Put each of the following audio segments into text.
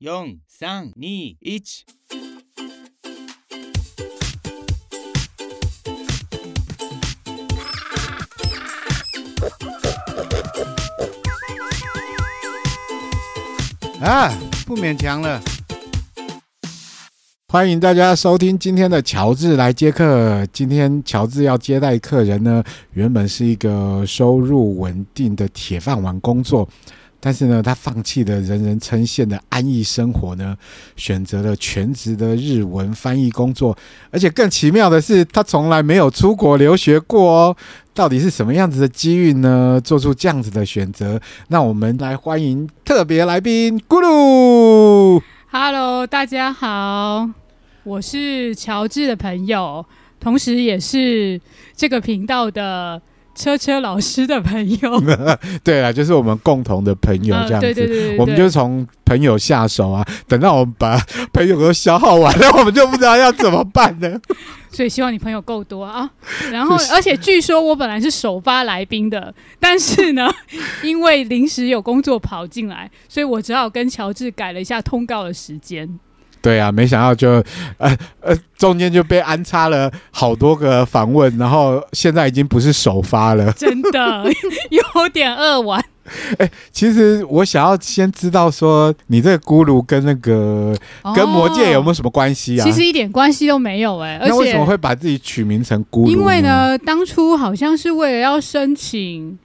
四、三、二、一。啊，不勉强了。欢迎大家收听今天的乔治来接客。今天乔治要接待客人呢，原本是一个收入稳定的铁饭碗工作。但是呢，他放弃了人人称羡的安逸生活呢，选择了全职的日文翻译工作。而且更奇妙的是，他从来没有出国留学过哦。到底是什么样子的机遇呢？做出这样子的选择？那我们来欢迎特别来宾咕噜。Hello，大家好，我是乔治的朋友，同时也是这个频道的。车车老师的朋友，对啊，就是我们共同的朋友这样子。对对对，我们就从朋友下手啊，等到我们把朋友都消耗完了，我们就不知道要怎么办呢。所以希望你朋友够多啊。然后，而且据说我本来是首发来宾的，但是呢，因为临时有工作跑进来，所以我只好跟乔治改了一下通告的时间。对啊，没想到就呃呃中间就被安插了好多个访问，然后现在已经不是首发了，真的 有点扼腕。哎，其实我想要先知道说，你这个咕噜跟那个、哦、跟魔界有没有什么关系啊？其实一点关系都没有哎、欸。那为什么会把自己取名成咕噜？因为呢，当初好像是为了要申请，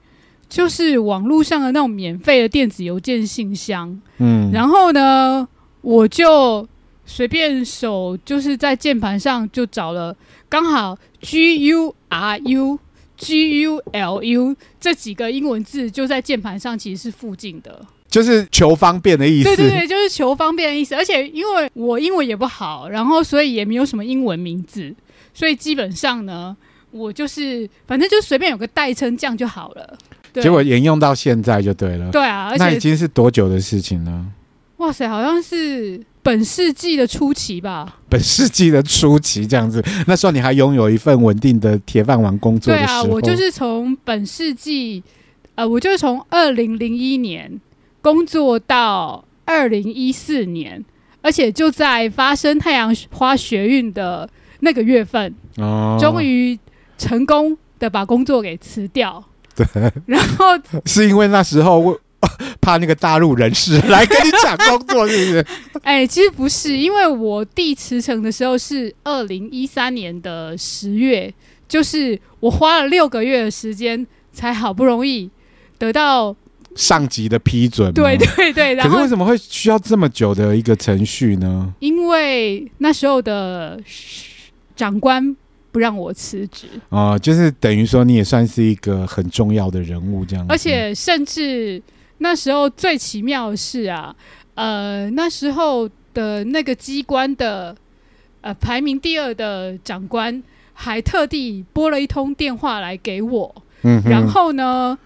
就是网络上的那种免费的电子邮件信箱。嗯，然后呢，我就。随便手就是在键盘上就找了，刚好 G U R U G U L U 这几个英文字就在键盘上，其实是附近的，就是求方便的意思。对对对，就是求方便的意思。而且因为我英文也不好，然后所以也没有什么英文名字，所以基本上呢，我就是反正就随便有个代称这样就好了。结果沿用到现在就对了。对啊，而且那已经是多久的事情了？哇塞，好像是。本世纪的初期吧，本世纪的初期这样子，那时候你还拥有一份稳定的铁饭碗工作的时候。对啊，我就是从本世纪，呃，我就是从二零零一年工作到二零一四年，而且就在发生太阳花学运的那个月份，哦，终于成功的把工作给辞掉。对，然后 是因为那时候。怕那个大陆人士来跟你抢工作，是不是？哎、欸，其实不是，因为我递辞呈的时候是二零一三年的十月，就是我花了六个月的时间，才好不容易得到上级的批准。对对对，然后可是为什么会需要这么久的一个程序呢？因为那时候的长官不让我辞职啊，就是等于说你也算是一个很重要的人物这样子，而且甚至。那时候最奇妙的是啊，呃，那时候的那个机关的呃排名第二的长官还特地拨了一通电话来给我，嗯，然后呢，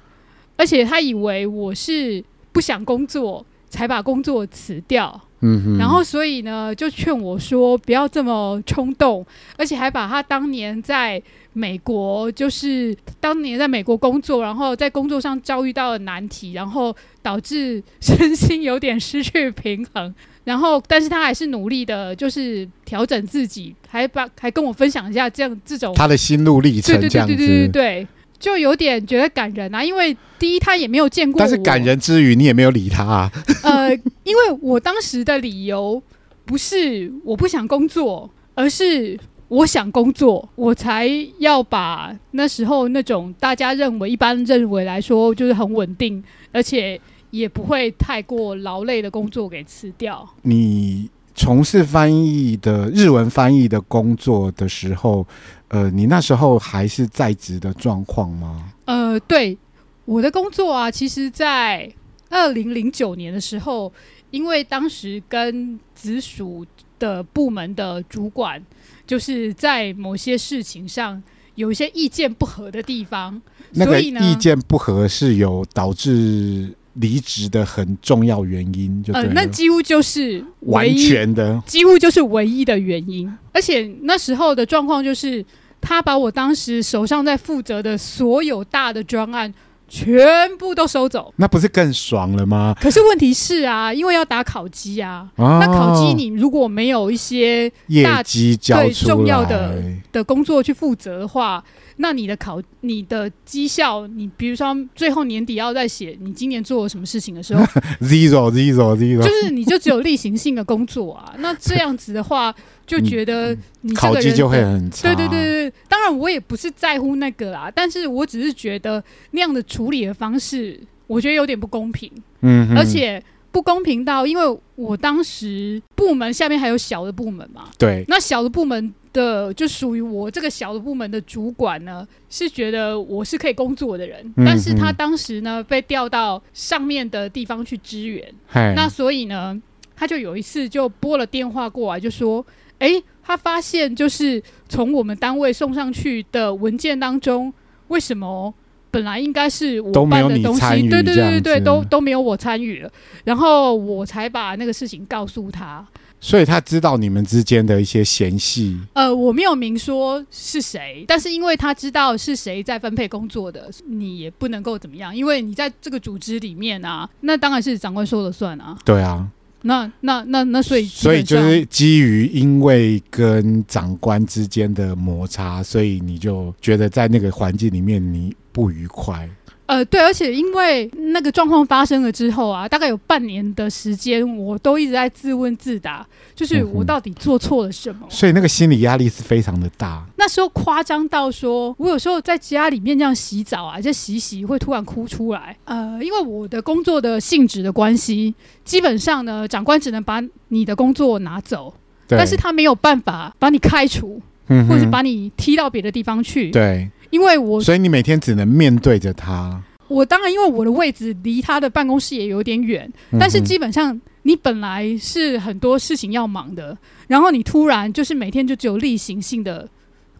而且他以为我是不想工作才把工作辞掉，嗯，然后所以呢就劝我说不要这么冲动，而且还把他当年在。美国就是当年在美国工作，然后在工作上遭遇到了难题，然后导致身心有点失去平衡。然后，但是他还是努力的，就是调整自己，还把还跟我分享一下这样这种他的心路历程，这样子，对对对对对对，就有点觉得感人啊。因为第一，他也没有见过，但是感人之余，你也没有理他啊。呃，因为我当时的理由不是我不想工作，而是。我想工作，我才要把那时候那种大家认为、一般认为来说就是很稳定，而且也不会太过劳累的工作给辞掉。你从事翻译的日文翻译的工作的时候，呃，你那时候还是在职的状况吗？呃，对，我的工作啊，其实在二零零九年的时候，因为当时跟直属的部门的主管。就是在某些事情上有一些意见不合的地方，那个意见不合是有导致离职的很重要原因，就就。呃，那几乎就是完全的，几乎就是唯一的原因。而且那时候的状况就是，他把我当时手上在负责的所有大的专案全部都收走，那不是更爽了吗？可是问题是啊，因为要打烤鸡啊，哦、那烤鸡你如果没有一些大业绩交对重要的的工作去负责的话，那你的考你的绩效，你比如说最后年底要再写你今年做了什么事情的时候，zero zero zero，就是你就只有例行性的工作啊，那这样子的话。就觉得你这个人就会很差。对对对对，当然我也不是在乎那个啦，但是我只是觉得那样的处理的方式，我觉得有点不公平。嗯，而且不公平到，因为我当时部门下面还有小的部门嘛。对。那小的部门的就属于我这个小的部门的主管呢，是觉得我是可以工作的人，嗯、但是他当时呢被调到上面的地方去支援。那所以呢，他就有一次就拨了电话过来，就说。哎，他发现就是从我们单位送上去的文件当中，为什么本来应该是我办的东西，对对对对对，都都没有我参与了，然后我才把那个事情告诉他。所以他知道你们之间的一些嫌隙。呃，我没有明说是谁，但是因为他知道是谁在分配工作的，你也不能够怎么样，因为你在这个组织里面啊，那当然是长官说了算啊。对啊。那那那那所以所以就是基于因为跟长官之间的摩擦，所以你就觉得在那个环境里面你不愉快。呃，对，而且因为那个状况发生了之后啊，大概有半年的时间，我都一直在自问自答，就是我到底做错了什么？嗯、所以那个心理压力是非常的大。那时候夸张到说，我有时候在家里面这样洗澡啊，就洗洗会突然哭出来。呃，因为我的工作的性质的关系，基本上呢，长官只能把你的工作拿走，但是他没有办法把你开除，嗯、或者是把你踢到别的地方去。对。因为我，所以你每天只能面对着他。我当然，因为我的位置离他的办公室也有点远，嗯、但是基本上你本来是很多事情要忙的，然后你突然就是每天就只有例行性的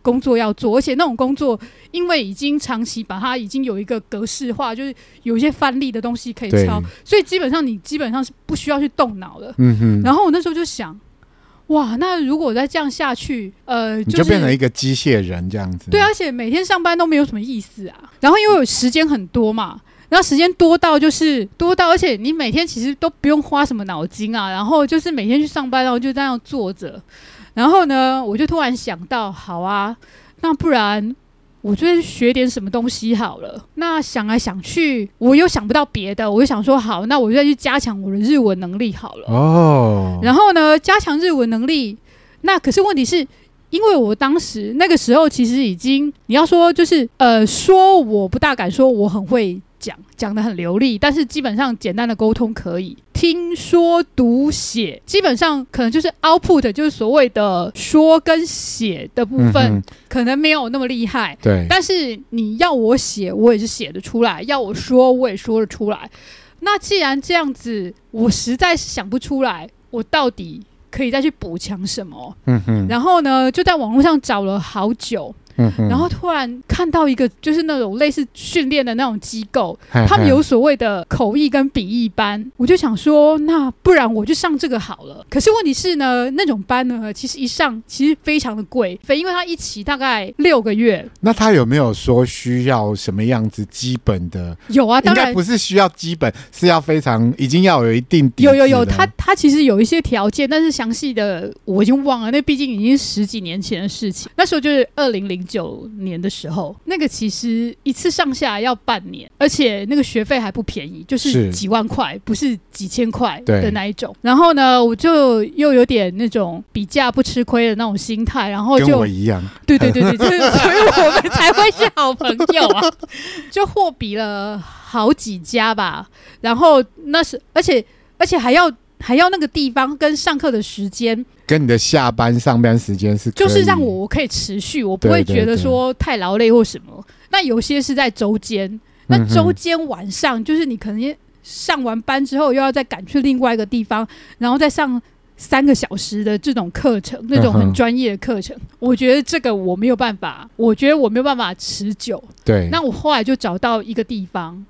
工作要做，而且那种工作，因为已经长期把它已经有一个格式化，就是有一些范例的东西可以抄，所以基本上你基本上是不需要去动脑的。嗯哼。然后我那时候就想。哇，那如果再这样下去，呃，就是、你就变成一个机械人这样子。对，而且每天上班都没有什么意思啊。然后因为有时间很多嘛，然后时间多到就是多到，而且你每天其实都不用花什么脑筋啊。然后就是每天去上班，然后就这样坐着。然后呢，我就突然想到，好啊，那不然。我就学点什么东西好了。那想来想去，我又想不到别的，我就想说好，那我就再去加强我的日文能力好了。哦。然后呢，加强日文能力，那可是问题是，因为我当时那个时候其实已经，你要说就是呃，说我不大敢说我很会。讲讲得很流利，但是基本上简单的沟通可以听说读写，基本上可能就是 output，就是所谓的说跟写的部分，可能没有那么厉害。对，但是你要我写，我也是写得出来；要我说，我也说得出来。那既然这样子，我实在是想不出来，我到底可以再去补强什么？嗯哼。然后呢，就在网络上找了好久。然后突然看到一个，就是那种类似训练的那种机构，他们有所谓的口译跟笔译班，我就想说，那不然我就上这个好了。可是问题是呢，那种班呢，其实一上其实非常的贵，因为它一期大概六个月。那他有没有说需要什么样子基本的？有啊，当然不是需要基本，是要非常已经要有一定底。有有有，他他其实有一些条件，但是详细的我已经忘了，那毕竟已经十几年前的事情。那时候就是二零零。九年的时候，那个其实一次上下要半年，而且那个学费还不便宜，就是几万块，不是几千块的那一种。然后呢，我就又有点那种比价不吃亏的那种心态，然后就跟我一样，对对对对，就是所以我们才会是好朋友啊。就货比了好几家吧，然后那是而且而且还要。还要那个地方跟上课的时间，跟你的下班上班时间是，就是让我我可以持续，我不会觉得说太劳累或什么。那有些是在周间，那周间晚上就是你可能上完班之后又要再赶去另外一个地方，然后再上三个小时的这种课程，那种很专业的课程。我觉得这个我没有办法，我觉得我没有办法持久。对，那我后来就找到一个地方。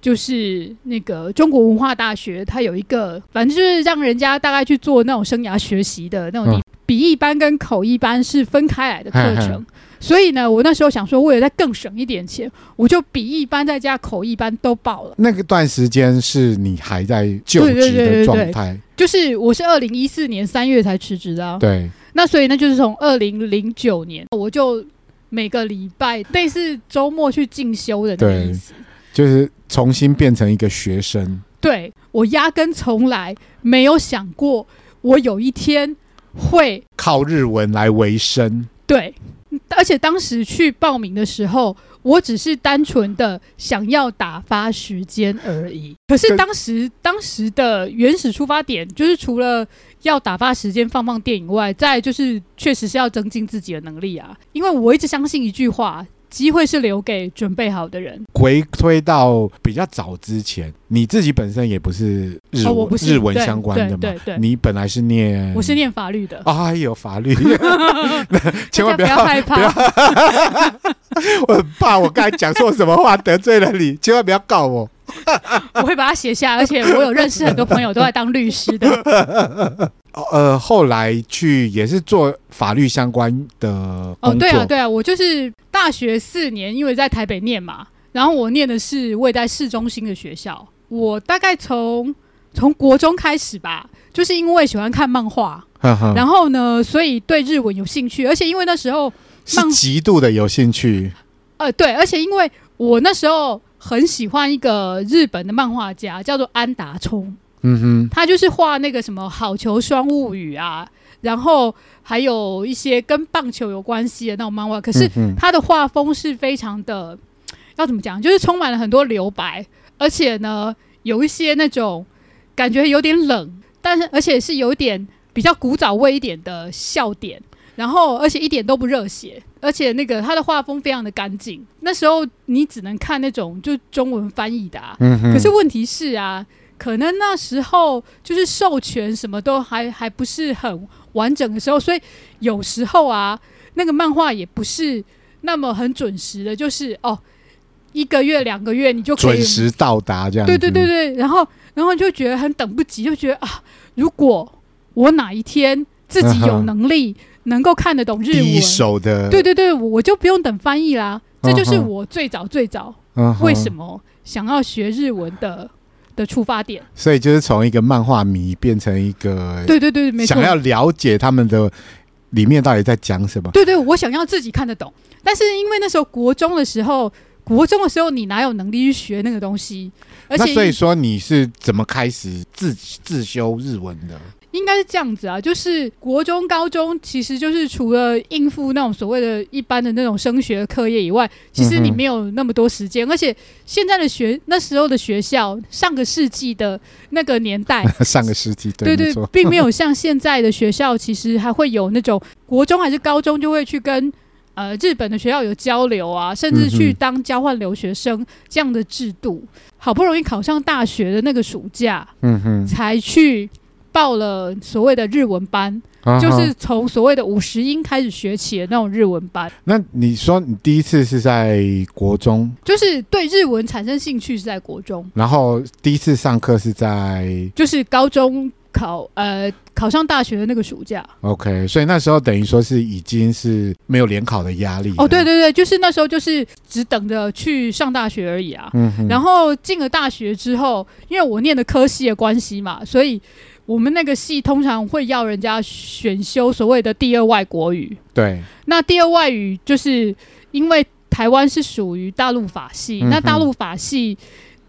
就是那个中国文化大学，它有一个，反正就是让人家大概去做那种生涯学习的那种地方。笔译班跟口译班是分开来的课程。所以呢，我那时候想说，为了再更省一点钱，我就比一般在家口译班都报了。那个段时间是你还在就职的状态，就是我是二零一四年三月才辞职的、啊。对，那所以那就是从二零零九年，我就每个礼拜类似周末去进修的那个意思，就是重新变成一个学生。对，我压根从来没有想过，我有一天会靠日文来维生。对。而且当时去报名的时候，我只是单纯的想要打发时间而已。可是当时当时的原始出发点，就是除了要打发时间、放放电影外，再就是确实是要增进自己的能力啊。因为我一直相信一句话。机会是留给准备好的人。回推到比较早之前，你自己本身也不是日文、哦、不是日文相关的嘛？对对对，你本来是念，我是念法律的。哎呦，法律，千万不要，不要害怕。我很怕我刚才讲错什么话得罪了你，千万不要告我。我会把它写下，而且我有认识很多朋友都在当律师的。呃，后来去也是做法律相关的。哦，对啊，对啊，我就是大学四年，因为在台北念嘛，然后我念的是位在市中心的学校。我大概从从国中开始吧，就是因为喜欢看漫画，呵呵然后呢，所以对日文有兴趣，而且因为那时候是极度的有兴趣。呃，对，而且因为我那时候很喜欢一个日本的漫画家，叫做安达充。嗯哼，他就是画那个什么《好球双物语》啊，然后还有一些跟棒球有关系的那种漫画。可是他的画风是非常的，要怎么讲？就是充满了很多留白，而且呢，有一些那种感觉有点冷，但是而且是有点比较古早味一点的笑点。然后，而且一点都不热血，而且那个他的画风非常的干净。那时候你只能看那种就中文翻译的啊。嗯。可是问题是啊。可能那时候就是授权什么都还还不是很完整的时候，所以有时候啊，那个漫画也不是那么很准时的，就是哦，一个月两个月你就可以准时到达这样。对对对对，然后然后就觉得很等不及，就觉得啊，如果我哪一天自己有能力能够看得懂日文，第一手的，对对对，我就不用等翻译啦。这就是我最早最早为什么想要学日文的。的出发点，所以就是从一个漫画迷变成一个，对对对，想要了解他们的里面到底在讲什么。对对，我想要自己看得懂，但是因为那时候国中的时候，国中的时候你哪有能力去学那个东西？而且，那所以说你是怎么开始自自修日文的？应该是这样子啊，就是国中、高中，其实就是除了应付那种所谓的一般的那种升学课业以外，其实你没有那么多时间。嗯、而且现在的学那时候的学校，上个世纪的那个年代，上个世纪对对对，并没有像现在的学校，其实还会有那种国中还是高中就会去跟呃日本的学校有交流啊，甚至去当交换留学生这样的制度。好不容易考上大学的那个暑假，嗯哼，才去。报了所谓的日文班，啊、就是从所谓的五十音开始学起的那种日文班。那你说你第一次是在国中，就是对日文产生兴趣是在国中，然后第一次上课是在就是高中考呃考上大学的那个暑假。OK，所以那时候等于说是已经是没有联考的压力。哦，对对对，就是那时候就是只等着去上大学而已啊。嗯哼，然后进了大学之后，因为我念的科系的关系嘛，所以。我们那个系通常会要人家选修所谓的第二外国语。对，那第二外语就是因为台湾是属于大陆法系，嗯、那大陆法系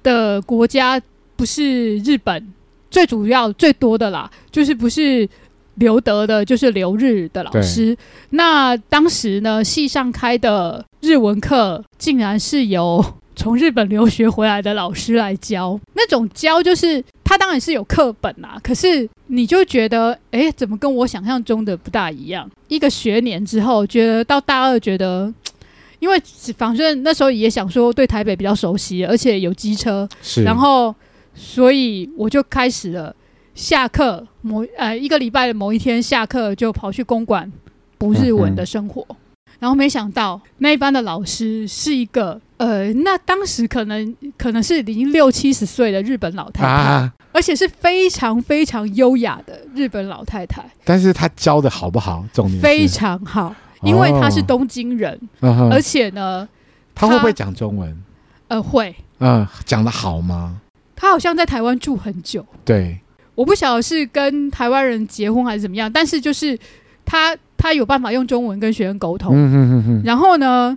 的国家不是日本，最主要最多的啦，就是不是留德的，就是留日的老师。那当时呢，系上开的日文课竟然是由从日本留学回来的老师来教，那种教就是。他当然是有课本啦，可是你就觉得，哎，怎么跟我想象中的不大一样？一个学年之后，觉得到大二，觉得，因为反正那时候也想说对台北比较熟悉，而且有机车，然后所以我就开始了下课某呃一个礼拜的某一天下课就跑去公馆补日文的生活。嗯然后没想到那一班的老师是一个呃，那当时可能可能是已经六七十岁的日本老太太，啊、而且是非常非常优雅的日本老太太。但是她教的好不好？重点非常好，因为她是东京人，哦、而且呢，她会不会讲中文？呃，会。嗯，讲的好吗？她好像在台湾住很久。对，我不晓得是跟台湾人结婚还是怎么样，但是就是他他有办法用中文跟学生沟通。嗯哼哼哼。然后呢，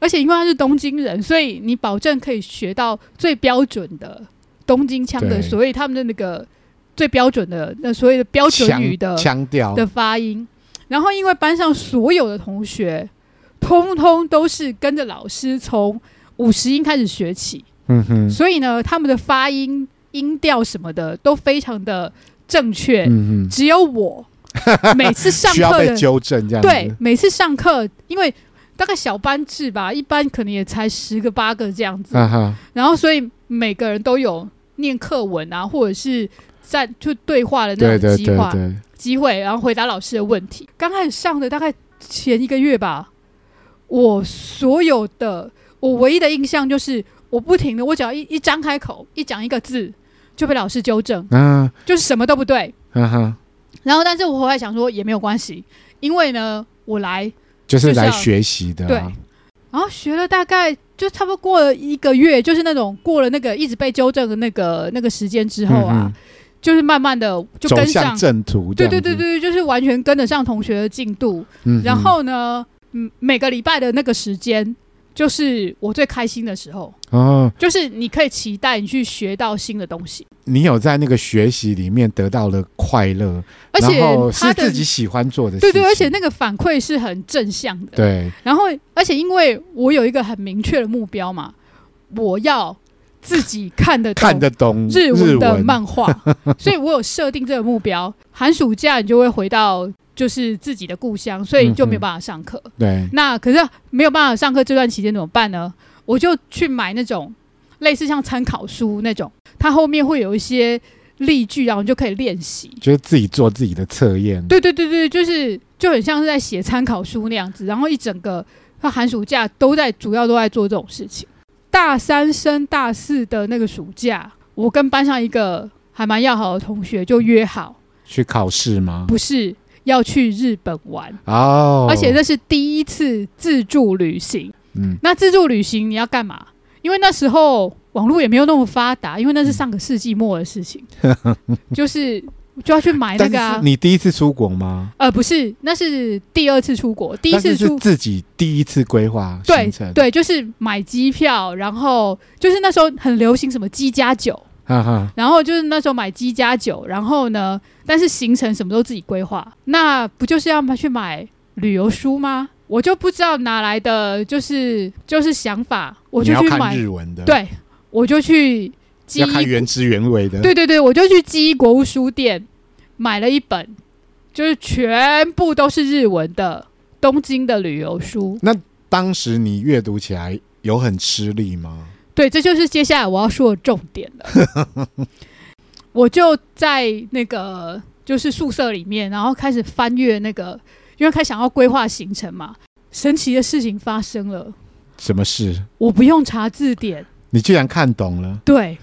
而且因为他是东京人，所以你保证可以学到最标准的东京腔的，所以他们的那个最标准的那所谓的标准语的腔调的发音。然后因为班上所有的同学，通通都是跟着老师从五十音开始学起。嗯哼，所以呢，他们的发音、音调什么的都非常的正确。嗯哼，只有我 每次上课需要被纠正这样。对，每次上课，因为大概小班制吧，一般可能也才十个八个这样子。啊、然后，所以每个人都有念课文啊，或者是在就对话的那种机会，机会，然后回答老师的问题。刚开始上的大概前一个月吧，我所有的我唯一的印象就是。我不停的，我只要一一张开口，一讲一个字，就被老师纠正，嗯，就是什么都不对，嗯哼。然后，但是我后来想说也没有关系，因为呢，我来就是来学习的，啊，对。然后学了大概就差不多过了一个月，就是那种过了那个一直被纠正的那个那个时间之后啊，嗯、就是慢慢的就跟上正途，对对对对，就是完全跟得上同学的进度。嗯，然后呢，嗯，每个礼拜的那个时间。就是我最开心的时候哦，就是你可以期待你去学到新的东西。你有在那个学习里面得到了快乐，而且是自己喜欢做的事。对对，而且那个反馈是很正向的。对，然后而且因为我有一个很明确的目标嘛，我要自己看得看得懂日文的漫画，所以我有设定这个目标。寒暑假你就会回到。就是自己的故乡，所以就没有办法上课。嗯、对，那可是没有办法上课这段期间怎么办呢？我就去买那种类似像参考书那种，它后面会有一些例句，然后你就可以练习，就是自己做自己的测验。对对对对，就是就很像是在写参考书那样子。然后一整个他寒暑假都在，主要都在做这种事情。大三升大四的那个暑假，我跟班上一个还蛮要好的同学就约好去考试吗？不是。要去日本玩哦，而且这是第一次自助旅行。嗯，那自助旅行你要干嘛？因为那时候网络也没有那么发达，因为那是上个世纪末的事情，就是就要去买那个啊。你第一次出国吗？呃，不是，那是第二次出国。第一次出是自己第一次规划行程，对对，就是买机票，然后就是那时候很流行什么机加酒。然后就是那时候买鸡加酒，然后呢，但是行程什么都自己规划，那不就是要去买旅游书吗？我就不知道哪来的就是就是想法，我就去买日文的，对，我就去要看原汁原味的，对对对，我就去鸡国务书店买了一本，就是全部都是日文的东京的旅游书。那当时你阅读起来有很吃力吗？对，这就是接下来我要说的重点了。我就在那个就是宿舍里面，然后开始翻阅那个，因为开始想要规划行程嘛。神奇的事情发生了。什么事？我不用查字典，你居然看懂了？对，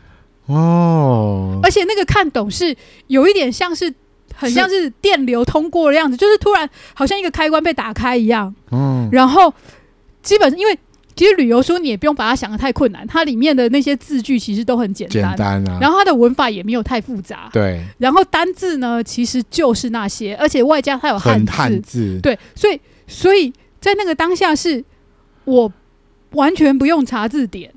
哦，而且那个看懂是有一点像是，很像是电流通过的样子，是就是突然好像一个开关被打开一样。嗯，然后基本因为。其实旅游书你也不用把它想的太困难，它里面的那些字句其实都很简单，简单啊。然后它的文法也没有太复杂，对。然后单字呢，其实就是那些，而且外加它有汉字，汉字，对。所以，所以在那个当下是，我完全不用查字典，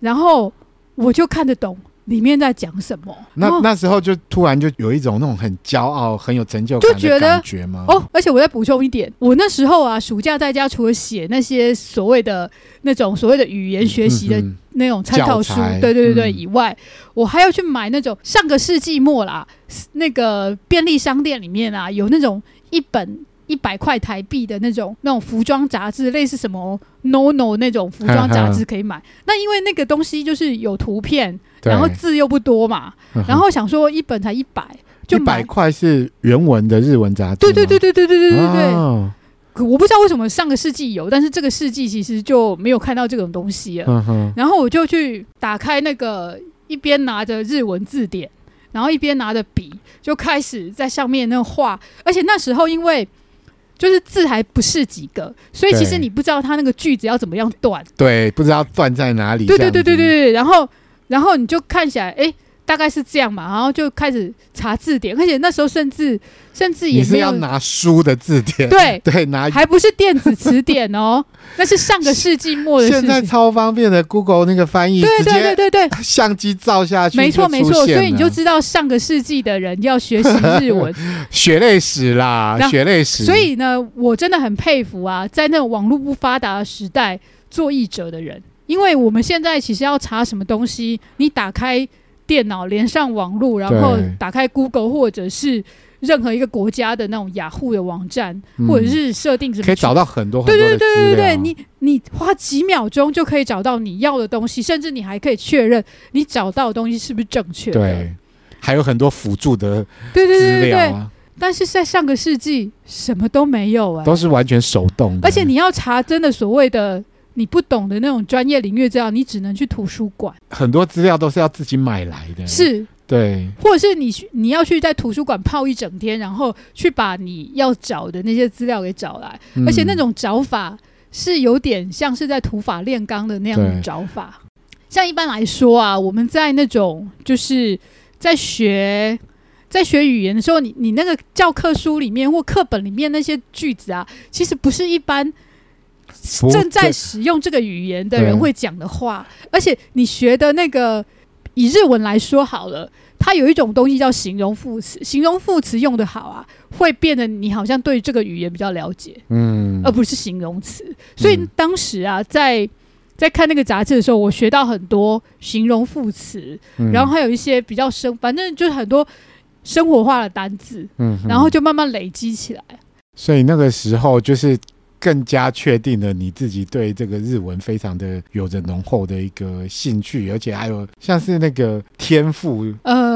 然后我就看得懂。里面在讲什么？那那时候就突然就有一种那种很骄傲、很有成就感的感觉吗？哦，而且我再补充一点，我那时候啊，暑假在家除了写那些所谓的那种所谓的语言学习的那种参考书，对对对对以外，我还要去买那种上个世纪末啦，那个便利商店里面啊，有那种一本。一百块台币的那种那种服装杂志，类似什么 NONO 那种服装杂志可以买。那因为那个东西就是有图片，然后字又不多嘛，然后想说一本才一百，就买。一百块是原文的日文杂志。对对对对对对对对对。可我不知道为什么上个世纪有，但是这个世纪其实就没有看到这种东西了。然后我就去打开那个，一边拿着日文字典，然后一边拿着笔，就开始在上面那画。而且那时候因为就是字还不是几个，所以其实你不知道他那个句子要怎么样断。对，不知道断在哪里。对对对对对，然后然后你就看起来，哎。大概是这样嘛，然后就开始查字典，而且那时候甚至甚至也是要拿书的字典，对 对，拿还不是电子词典哦，那是上个世纪末的事情。现在超方便的，Google 那个翻译，对对对对对，相机照下去，没错没错，所以你就知道上个世纪的人要学习日文，血泪史啦，血泪史。所以呢，我真的很佩服啊，在那种网络不发达的时代做译者的人，因为我们现在其实要查什么东西，你打开。电脑连上网络，然后打开 Google 或者是任何一个国家的那种雅虎的网站，嗯、或者是设定什么，可以找到很多很多。对对对对对，你你花几秒钟就可以找到你要的东西，甚至你还可以确认你找到的东西是不是正确的。对，还有很多辅助的资料啊。对对对对对，但是在上个世纪什么都没有哎、欸，都是完全手动的。而且你要查真的所谓的。你不懂的那种专业领域资料，你只能去图书馆。很多资料都是要自己买来的，是，对，或者是你去，你要去在图书馆泡一整天，然后去把你要找的那些资料给找来，嗯、而且那种找法是有点像是在土法炼钢的那样的找法。像一般来说啊，我们在那种就是在学在学语言的时候，你你那个教科书里面或课本里面那些句子啊，其实不是一般。正在使用这个语言的人会讲的话，而且你学的那个以日文来说好了，它有一种东西叫形容副词，形容副词用的好啊，会变得你好像对这个语言比较了解，嗯，而不是形容词。所以当时啊，在在看那个杂志的时候，我学到很多形容副词，然后还有一些比较生，反正就是很多生活化的单字，嗯，然后就慢慢累积起来。所以那个时候就是。更加确定了你自己对这个日文非常的有着浓厚的一个兴趣，而且还有像是那个天赋。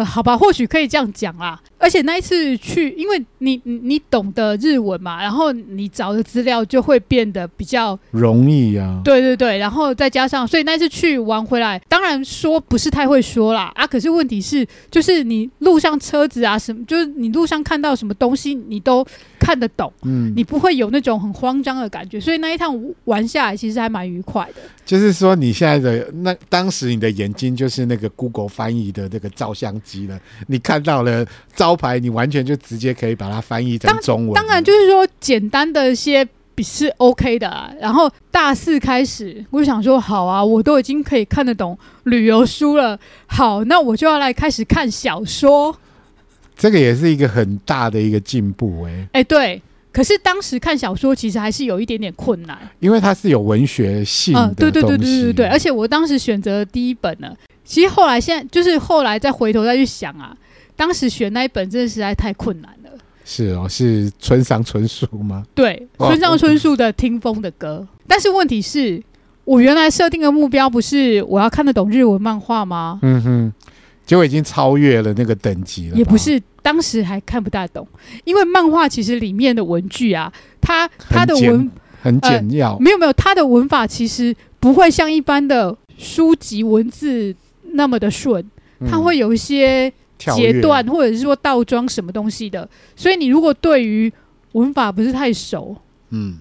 好吧，或许可以这样讲啦。而且那一次去，因为你你懂得日文嘛，然后你找的资料就会变得比较容易啊。对对对，然后再加上，所以那次去玩回来，当然说不是太会说啦啊。可是问题是，就是你路上车子啊什么，就是你路上看到什么东西，你都看得懂，嗯，你不会有那种很慌张的感觉。所以那一趟玩下来，其实还蛮愉快的。就是说，你现在的那当时你的眼睛就是那个 Google 翻译的那个照相机了，你看到了。招牌，你完全就直接可以把它翻译成中文。当然，就是说简单的一些笔是 OK 的啊。然后大四开始，我就想说，好啊，我都已经可以看得懂旅游书了。好，那我就要来开始看小说。这个也是一个很大的一个进步，哎，哎，对。可是当时看小说其实还是有一点点困难，因为它是有文学性的对对对对对。而且我当时选择第一本呢，其实后来现在就是后来再回头再去想啊。当时选那一本真的实在太困难了。是哦，是村上春树吗？对，村上春树的《听风的歌》。但是问题是，我原来设定的目标不是我要看得懂日文漫画吗？嗯哼，结果已经超越了那个等级了。也不是，当时还看不大懂，因为漫画其实里面的文具啊，它它的文很简要，呃，没有没有，它的文法其实不会像一般的书籍文字那么的顺，它会有一些。截断或者是说倒装什么东西的，所以你如果对于文法不是太熟，嗯，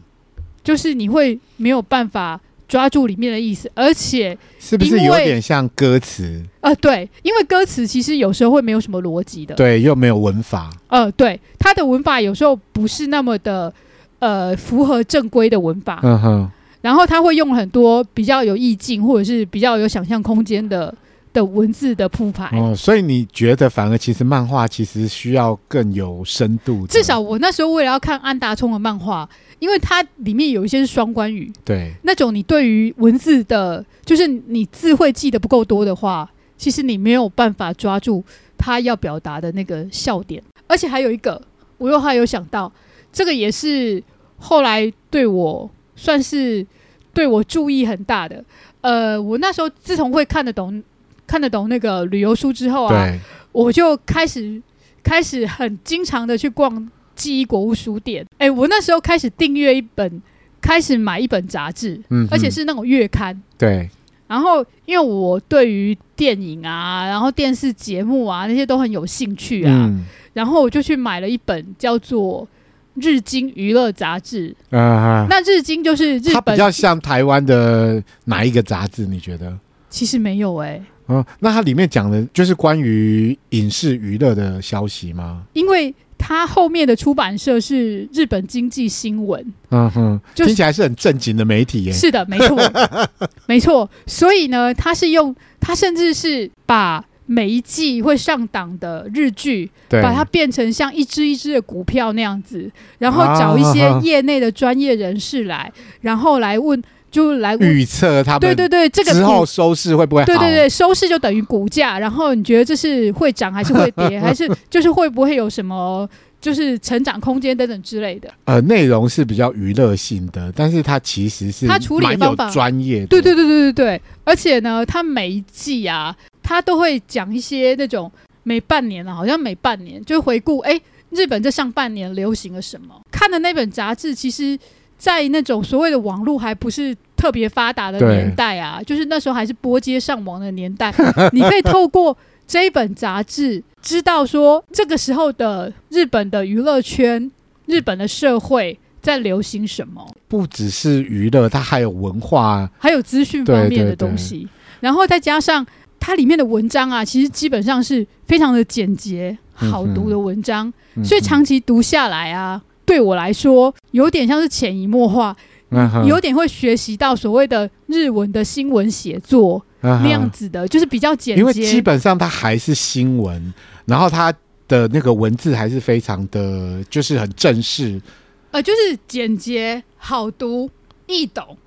就是你会没有办法抓住里面的意思，而且是不是有点像歌词？呃，对，因为歌词其实有时候会没有什么逻辑的，对，又没有文法，呃，对，它的文法有时候不是那么的呃符合正规的文法，嗯哼，然后他会用很多比较有意境或者是比较有想象空间的。的文字的铺排哦，所以你觉得反而其实漫画其实需要更有深度。至少我那时候为了要看安达充的漫画，因为它里面有一些是双关语，对，那种你对于文字的，就是你字会记得不够多的话，其实你没有办法抓住他要表达的那个笑点。而且还有一个，我又还有想到，这个也是后来对我算是对我注意很大的。呃，我那时候自从会看得懂。看得懂那个旅游书之后啊，我就开始开始很经常的去逛记忆国物书店。哎、欸，我那时候开始订阅一本，开始买一本杂志，嗯，而且是那种月刊。对。然后，因为我对于电影啊，然后电视节目啊那些都很有兴趣啊，嗯、然后我就去买了一本叫做《日经娱乐杂志。啊，那日经就是日本，它比较像台湾的哪一个杂志？你觉得？其实没有哎、欸。哦，那它里面讲的就是关于影视娱乐的消息吗？因为它后面的出版社是日本经济新闻。嗯哼，就听起来是很正经的媒体耶。是的，没错，没错。所以呢，它是用它甚至是把。每一季会上档的日剧，把它变成像一支一支的股票那样子，然后找一些业内的专业人士来，啊、然后来问，就来预测他们对对对，这个之后收视会不会好？对对对，收视就等于股价，然后你觉得这是会涨还是会跌，还是就是会不会有什么就是成长空间等等之类的？呃，内容是比较娱乐性的，但是它其实是它处理的方法专业。对对对对对对，而且呢，它每一季啊。它都会讲一些那种每半年啊，好像每半年就回顾，哎，日本这上半年流行了什么？看的那本杂志，其实，在那种所谓的网络还不是特别发达的年代啊，就是那时候还是拨接上网的年代，你可以透过这一本杂志，知道说这个时候的日本的娱乐圈、日本的社会在流行什么。不只是娱乐，它还有文化，还有资讯方面的东西，对对对，然后再加上。它里面的文章啊，其实基本上是非常的简洁、好读的文章，嗯、所以长期读下来啊，对我来说有点像是潜移默化，嗯、有点会学习到所谓的日文的新闻写作、嗯、那样子的，就是比较简洁。因为基本上它还是新闻，然后它的那个文字还是非常的，就是很正式，呃，就是简洁、好读、易懂。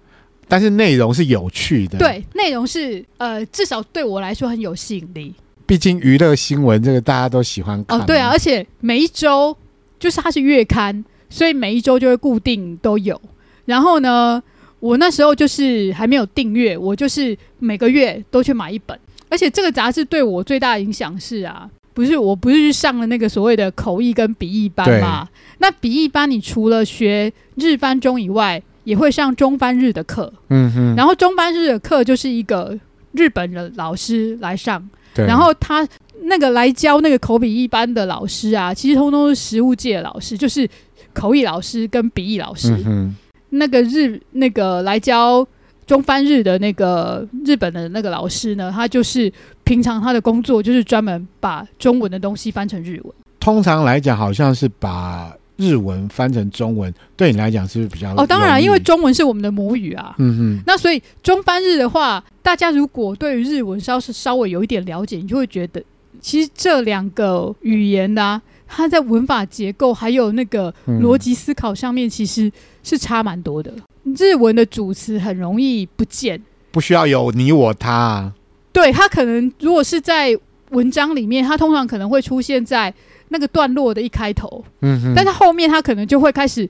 但是内容是有趣的，对，内容是呃，至少对我来说很有吸引力。毕竟娱乐新闻这个大家都喜欢看哦，对啊，而且每一周就是它是月刊，所以每一周就会固定都有。然后呢，我那时候就是还没有订阅，我就是每个月都去买一本。而且这个杂志对我最大的影响是啊，不是我不是去上了那个所谓的口译跟笔译班嘛？那笔译班你除了学日翻中以外，也会上中翻日的课，嗯哼，然后中翻日的课就是一个日本的老师来上，然后他那个来教那个口笔一班的老师啊，其实通通是实务界的老师，就是口译老师跟笔译老师。嗯哼，那个日那个来教中翻日的那个日本的那个老师呢，他就是平常他的工作就是专门把中文的东西翻成日文。通常来讲，好像是把。日文翻成中文，对你来讲是不是比较哦？当然，因为中文是我们的母语啊。嗯嗯。那所以中翻日的话，大家如果对于日文稍是稍微有一点了解，你就会觉得，其实这两个语言呢、啊，它在文法结构还有那个逻辑思考上面，其实是差蛮多的。嗯、日文的主词很容易不见，不需要有你我他、啊。对，它可能如果是在文章里面，它通常可能会出现在。那个段落的一开头，嗯哼，但是后面他可能就会开始，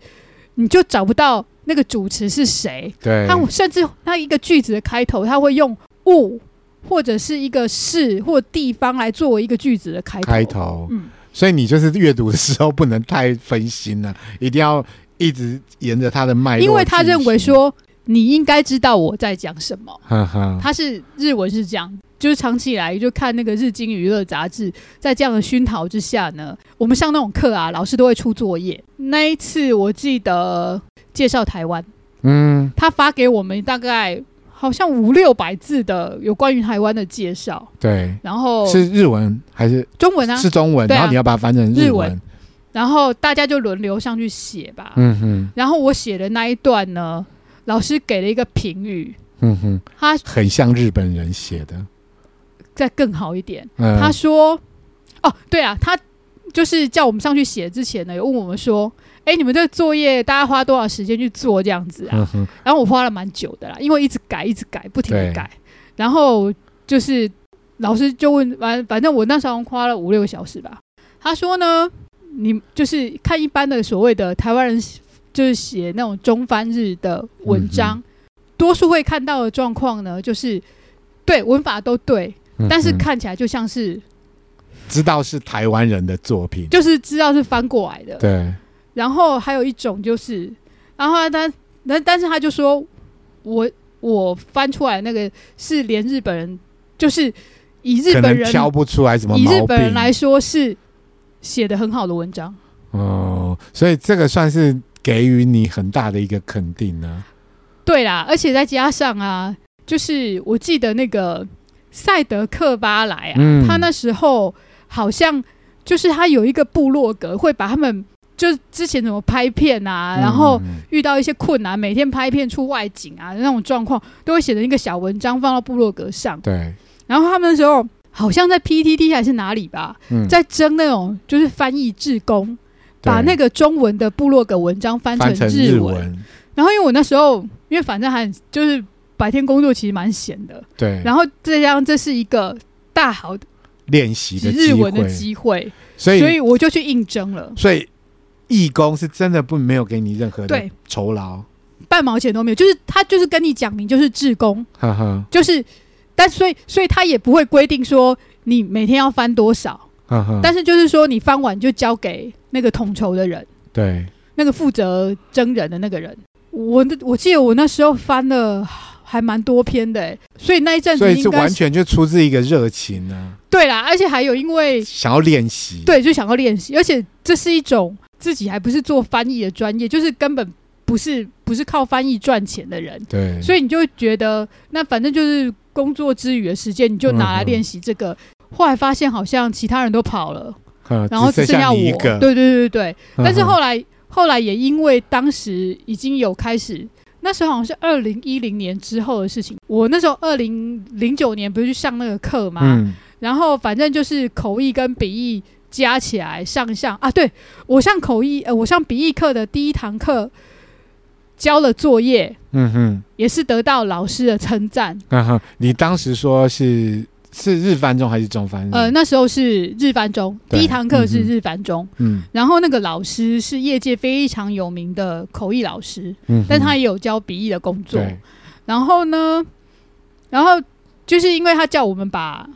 你就找不到那个主词是谁。对，他甚至他一个句子的开头，他会用物或者是一个市或地方来作为一个句子的开头。开头，嗯，所以你就是阅读的时候不能太分心了，一定要一直沿着他的脉络。因为他认为说你应该知道我在讲什么。他是日文是这样。就是长期以来就看那个日经娱乐杂志，在这样的熏陶之下呢，我们上那种课啊，老师都会出作业。那一次我记得介绍台湾，嗯，他发给我们大概好像五六百字的有关于台湾的介绍。对，然后是日文还是中文啊？是中文，然后你要把它翻成日文，日文，然后大家就轮流上去写吧。嗯哼，然后我写的那一段呢，老师给了一个评语。嗯哼，他很像日本人写的。再更好一点，嗯、他说：“哦，对啊，他就是叫我们上去写之前呢，有问我们说，哎，你们这个作业大概花多少时间去做这样子啊？嗯、然后我花了蛮久的啦，因为一直改，一直改，不停的改。然后就是老师就问，反反正我那时候花了五六个小时吧。他说呢，你就是看一般的所谓的台湾人，就是写那种中翻日的文章，嗯、多数会看到的状况呢，就是对文法都对。”但是看起来就像是知道是台湾人的作品，就是知道是翻过来的。对。然后还有一种就是，然后他但但是他就说，我我翻出来那个是连日本人，就是以日本人挑不出来什么，以日本人来说是写的很好的文章。哦。哦，所以这个算是给予你很大的一个肯定呢。对啦，而且再加上啊，就是我记得那个赛德克巴莱啊，嗯、他那时候好像就是他有一个部落格，会把他们就之前怎么拍片啊，嗯、然后遇到一些困难，每天拍片出外景啊那种状况，都会写成一个小文章放到部落格上。对，然后他们那时候。好像在 PTT 还是哪里吧，嗯、在争那种就是翻译志工，把那个中文的部落格文章翻成日文。日文。然后因为我那时候，因为反正还就是白天工作其实蛮闲的，对。然后再加上这是一个大好的练习的日文的机会，所以所以我就去应征了。所以义工是真的不没有给你任何的酬劳，半毛钱都没有，就是他就是跟你讲明就是志工，就是。但所以，所以他也不会规定说你每天要翻多少，但是就是说你翻完就交给那个统筹的人，对，那个负责征人的那个人。我我记得我那时候翻了 还蛮多篇的，欸，所以那一阵子是完全就出自一个热情呢，啊。对啦，而且还有因为想要练习，对，就想要练习，而且这是一种自己还不是做翻译的专业，就是根本不是不是靠翻译赚钱的人，对，所以你就觉得那反正就是。工作之余的时间，你就拿来练习这个。嗯、后来发现好像其他人都跑了，呵然后只剩下我。对对对对，嗯、但是后来后来也因为当时已经有开始，那时候好像是二零一零年之后的事情。我那时候二零零九年不是去上那个课嘛？嗯、然后反正就是口译跟笔译加起来上上啊。对，我上口译，呃，我上笔译课的第一堂课。交了作业，嗯哼，也是得到老师的称赞。嗯哼，你当时说是是日翻中还是中翻？呃，那时候是日翻中，第一堂课是日翻中。嗯，然后那个老师是业界非常有名的口译老师，嗯，但他也有教笔译的工作。然后呢，然后就是因为他叫我们把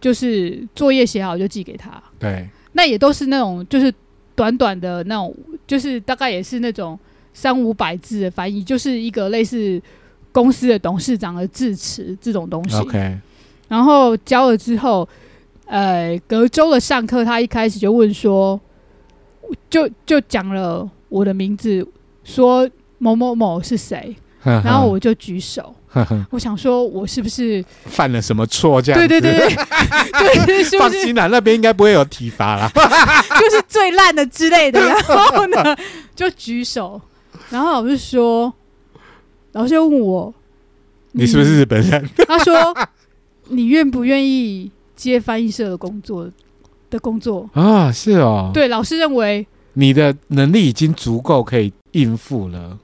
就是作业写好就寄给他。对，那也都是那种就是短短的那种，就是大概也是那种。三五百字的翻译，就是一个类似公司的董事长的致辞这种东西。OK，然后交了之后，呃，隔周的上课，他一开始就问说，就就讲了我的名字，说某某某是谁，然后我就举手，我想说我是不是犯了什么错？这样对对对对，对是是放心啦，那边应该不会有体罚啦，就是最烂的之类的。然后呢，就举手。然后老师说，老师又问我，你，你是不是日本人？他说，你愿不愿意接翻译社的工作的工作啊？是哦，对，老师认为你的能力已经足够可以应付了，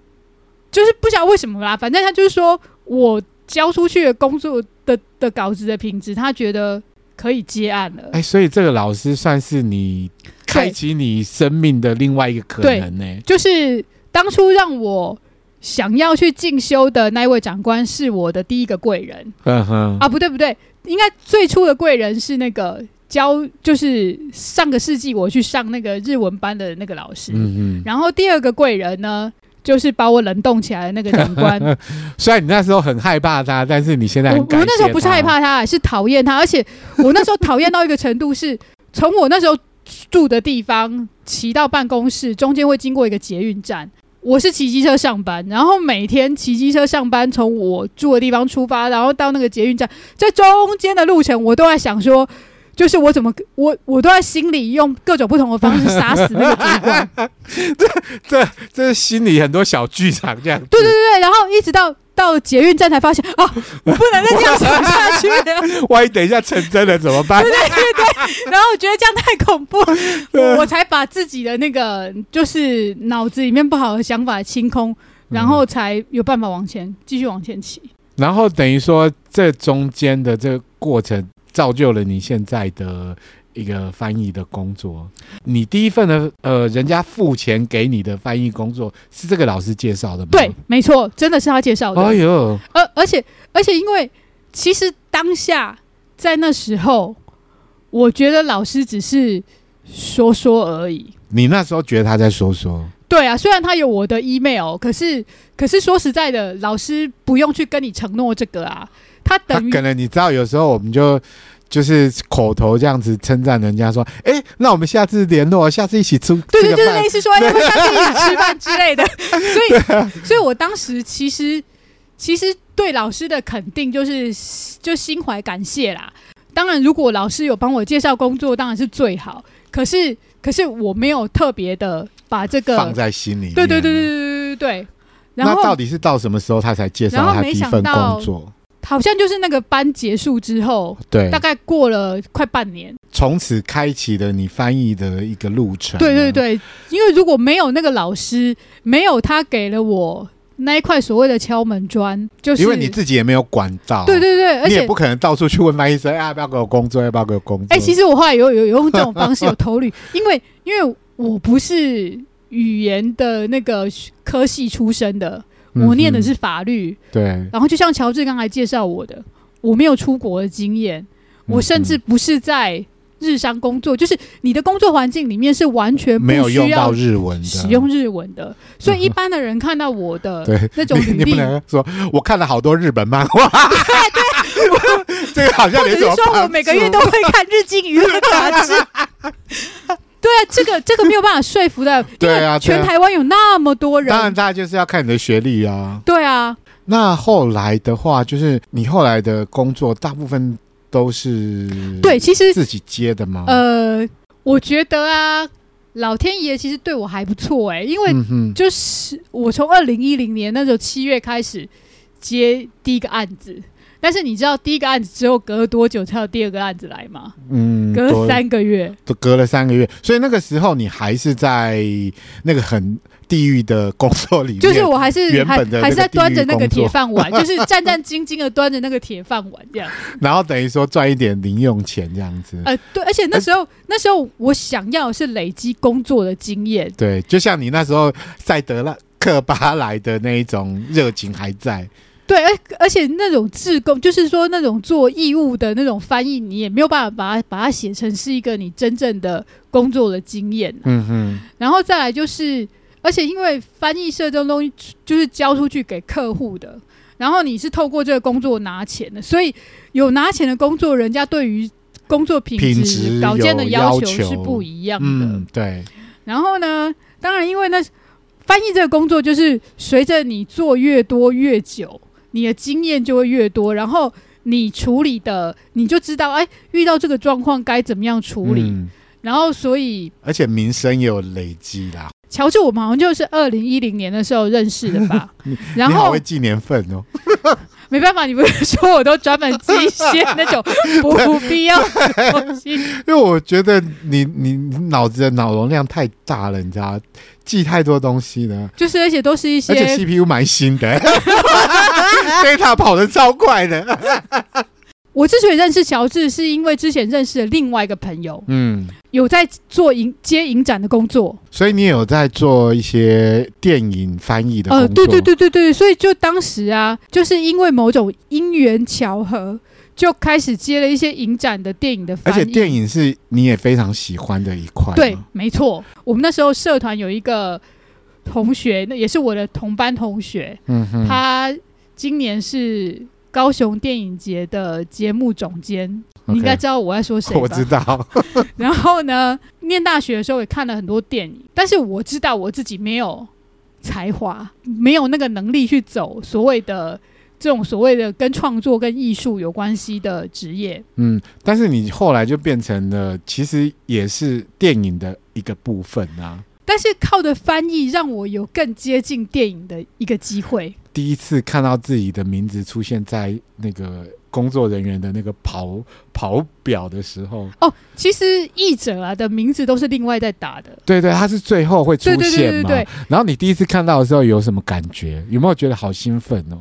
就是不晓得为什么啦。反正他就是说我交出去的工作的的稿子的品质，他觉得可以接案了。哎，所以这个老师算是你开启你生命的另外一个可能呢、欸，就是。当初让我想要去进修的那位长官是我的第一个贵人。嗯哼啊，不对不对，应该最初的贵人是那个教，就是上个世纪我去上那个日文班的那个老师。嗯嗯。然后第二个贵人呢，就是把我冷冻起来的那个长官。虽然你那时候很害怕他，但是你现在。我我那时候不是害怕他，是讨厌他，而且我那时候讨厌到一个程度是，从我那时候住的地方骑到办公室，中间会经过一个捷运站。我是骑机车上班，然后每天骑机车上班，从我住的地方出发，然后到那个捷运站，在中间的路程，我都在想说，就是我怎么，我我都在心里用各种不同的方式杀死那个主管。这这这是心里很多小剧场这样。对对对对，然后一直到。到捷运站才发现啊，我不能再这样走下去了。万一等一下成真了怎么办？对对对，然后我觉得这样太恐怖，我，我才把自己的那个就是脑子里面不好的想法清空，然后才有办法往前继续往前骑。然后等于说，这中间的这个过程造就了你现在的。一个翻译的工作，你第一份的呃，人家付钱给你的翻译工作是这个老师介绍的吗？对，没错，真的是他介绍的。哎呦，而而且而且，因为其实当下在那时候，我觉得老师只是说说而已。你那时候觉得他在说说？对啊，虽然他有我的 email，可是可是说实在的，老师不用去跟你承诺这个啊，他等可能你知道有时候我们就就是口头这样子称赞人家说哎那我们下次联络下次一起吃对对就是类似说 下次一起吃饭之类的。所以所以我当时其实其实对老师的肯定就是就心怀感谢啦。当然如果老师有帮我介绍工作当然是最好。可是可是我没有特别的把这个放在心里对对对对对对对然后到底是到什么时候他才介绍他第一份工作？好像就是那个班结束之后，对，大概过了快半年，从此开启了你翻译的一个路程。对对对，因为如果没有那个老师，没有他给了我那一块所谓的敲门砖，就是因为你自己也没有管道。对对对，而且你也不可能到处去问翻译生，要不要给我工作，要不要给我工作。哎、欸，其实我后来有有有用这种方式有头绪，因为因为我不是语言的那个科系出身的。我念的是法律，嗯、对。然后就像乔治刚才介绍我的，我没有出国的经验，嗯、我甚至不是在日商工作，就是你的工作环境里面是完全没有用到日文的，使用日文的。所以一般的人看到我的 对那种履历，你不能说我看了好多日本漫画，对 对，这个好像你说我每个月都会看日经娱乐杂志。对啊，这个这个没有办法说服的。对啊，全台湾有那么多人，当然大家就是要看你的学历啊。对啊，那后来的话，就是你后来的工作大部分都是对，其实自己接的吗？呃，我觉得啊，老天爷其实对我还不错哎，因为就是我从二零一零年那时候七月开始接第一个案子。但是你知道第一个案子之后隔了多久才有第二个案子来吗？嗯，隔了三个月，都隔了三个月。所以那个时候你还是在那个很地狱的工作里面，就是我还是原本的还是在端着那个铁饭碗，就是战战兢兢的端着那个铁饭碗这样。然后等于说赚一点零用钱这样子。呃，对，而且那时候、呃、那时候我想要的是累积工作的经验。对，就像你那时候赛德勒克巴莱的那一种热情还在。对，而而且那种自工，就是说那种做义务的那种翻译，你也没有办法把它把它写成是一个你真正的工作的经验啊。嗯哼。然后再来就是，而且因为翻译社这种东西就是交出去给客户的，然后你是透过这个工作拿钱的，所以有拿钱的工作，人家对于工作品质、稿件的要求是不一样的。嗯，对。然后呢，当然因为那翻译这个工作，就是随着你做越多越久。你的经验就会越多，然后你处理的你就知道，哎，遇到这个状况该怎么样处理。嗯、然后，所以而且名声也有累积啦。乔治，我们好像就是二零一零年的时候认识的吧？然后会记年份哦。没办法，你不是说我都专门记一些那种 不必要的东西？因为我觉得你你脑子的脑容量太大了，你知道，记太多东西呢。就是而且都是一些，而且 CPU 蛮新的 data 跑的超快的。我之所以认识乔治，是因为之前认识了另外一个朋友，嗯，有在做影接影展的工作，所以你有在做一些电影翻译的工作。呃，对对对对对，所以就当时啊，就是因为某种因缘巧合，就开始接了一些影展的电影的翻译。而且电影是你也非常喜欢的一块。对，没错。我们那时候社团有一个同学，那也是我的同班同学，嗯哼，他今年是。高雄电影节的节目总监你应该知道我在说谁吧？我知道。然后呢，念大学的时候也看了很多电影，但是我知道我自己没有才华，没有那个能力去走所谓的这种所谓的跟创作跟艺术有关系的职业。嗯，但是你后来就变成了，其实也是电影的一个部分啊。但是靠的翻译，让我有更接近电影的一个机会。第一次看到自己的名字出现在那个工作人员的那个跑跑表的时候，哦，其实译者啊的名字都是另外在打的。对对，他是最后会出现嘛。对对对对对。然后你第一次看到的时候有什么感觉？有没有觉得好兴奋哦？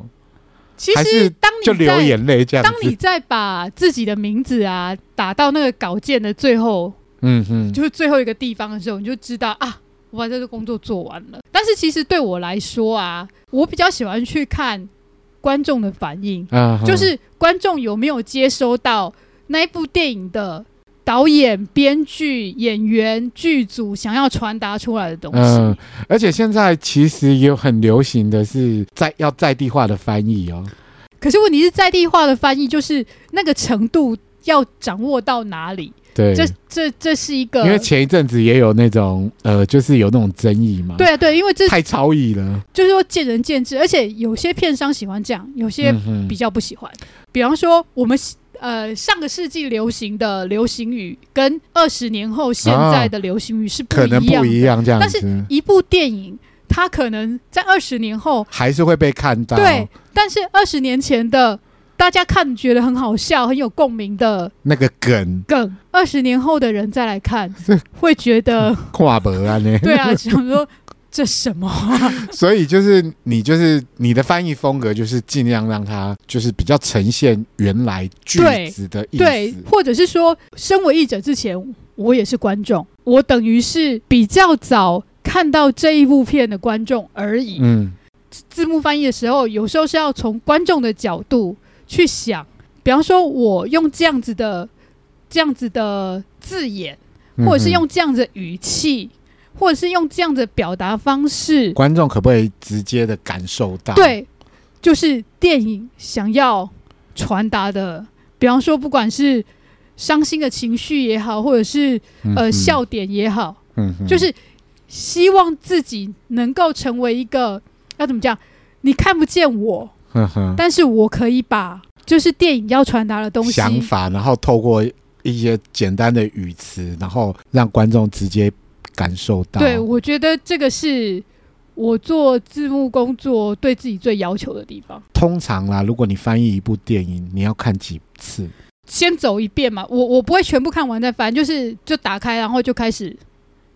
其实当你就流眼泪这样。当你在把自己的名字啊打到那个稿件的最后，嗯哼，就是最后一个地方的时候，你就知道啊。我把这个工作做完了，但是其实对我来说啊，我比较喜欢去看观众的反应，啊、就是观众有没有接收到那一部电影的导演、编剧、演员、剧组想要传达出来的东西。嗯，而且现在其实也有很流行的是在要在地化的翻译哦。可是问题是在地化的翻译，就是那个程度要掌握到哪里？对，这这这是一个，因为前一阵子也有那种呃，就是有那种争议嘛。对啊，对，因为这太超意了，就是说见仁见智，而且有些片商喜欢这样，有些比较不喜欢。嗯、比方说，我们呃上个世纪流行的流行语，跟二十年后现在的流行语是不一样的，哦、可能不一样这样。但是一部电影，它可能在二十年后还是会被看到。对，但是二十年前的。大家看觉得很好笑、很有共鸣的那个梗，梗二十年后的人再来看，会觉得跨博啊，呢？对啊，想说这什么、啊？所以就是你就是你的翻译风格，就是尽量让它就是比较呈现原来句子的意思，对，或者是说，身为译者之前，我也是观众，我等于是比较早看到这一部片的观众而已。嗯，字幕翻译的时候，有时候是要从观众的角度。去想，比方说，我用这样子的、这样子的字眼，或者是用这样子的语气，或者是用这样子的表达方式，观众可不可以直接的感受到？对，就是电影想要传达的。比方说，不管是伤心的情绪也好，或者是呃笑点也好，嗯，就是希望自己能够成为一个要怎么讲？你看不见我。但是我可以把就是电影要传达的东西想法，然后透过一些简单的语词，然后让观众直接感受到。对，我觉得这个是我做字幕工作对自己最要求的地方。通常啦，如果你翻译一部电影，你要看几次？先走一遍嘛，我我不会全部看完再翻，就是就打开，然后就开始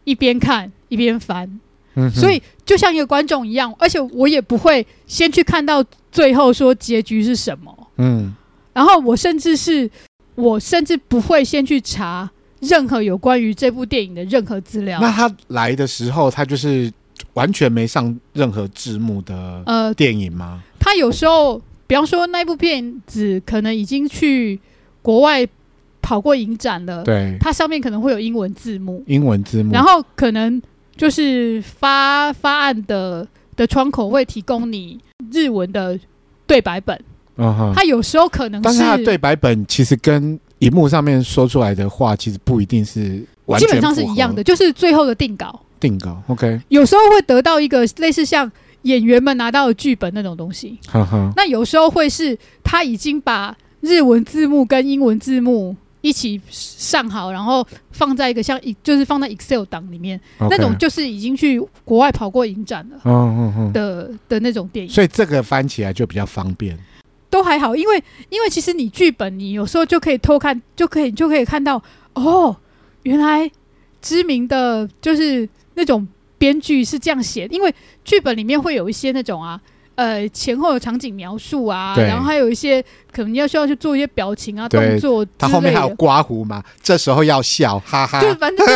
一边看一边翻。嗯，所以就像一个观众一样，而且我也不会先去看到。最后说结局是什么？嗯，然后我甚至是，我甚至不会先去查任何有关于这部电影的任何资料。那他来的时候，他就是完全没上任何字幕的呃电影吗？呃，他有时候，比方说那部片子可能已经去国外跑过影展了，对，它上面可能会有英文字幕，英文字幕，然后可能就是发发案的的窗口会提供你。日文的对白本，他有时候可能是，但是他对白本其实跟荧幕上面说出来的话，其实不一定是完全，基本上是一样的，就是最后的定稿，定稿，OK。有时候会得到一个类似像演员们拿到的剧本那种东西，那有时候会是他已经把日文字幕跟英文字幕。一起上好，然后放在一个像一就是放在 Excel 档里面，Okay. 那种就是已经去国外跑过影展了，嗯嗯的的那种电影，所以这个翻起来就比较方便，都还好，因为因为其实你剧本你有时候就可以偷看，就可以就可以看到哦，原来知名的就是那种编剧是这样写，因为剧本里面会有一些那种啊。呃，前后的场景描述啊，然后还有一些可能要需要去做一些表情啊、动作。他后面还有刮胡嘛？这时候要笑，哈哈。就反正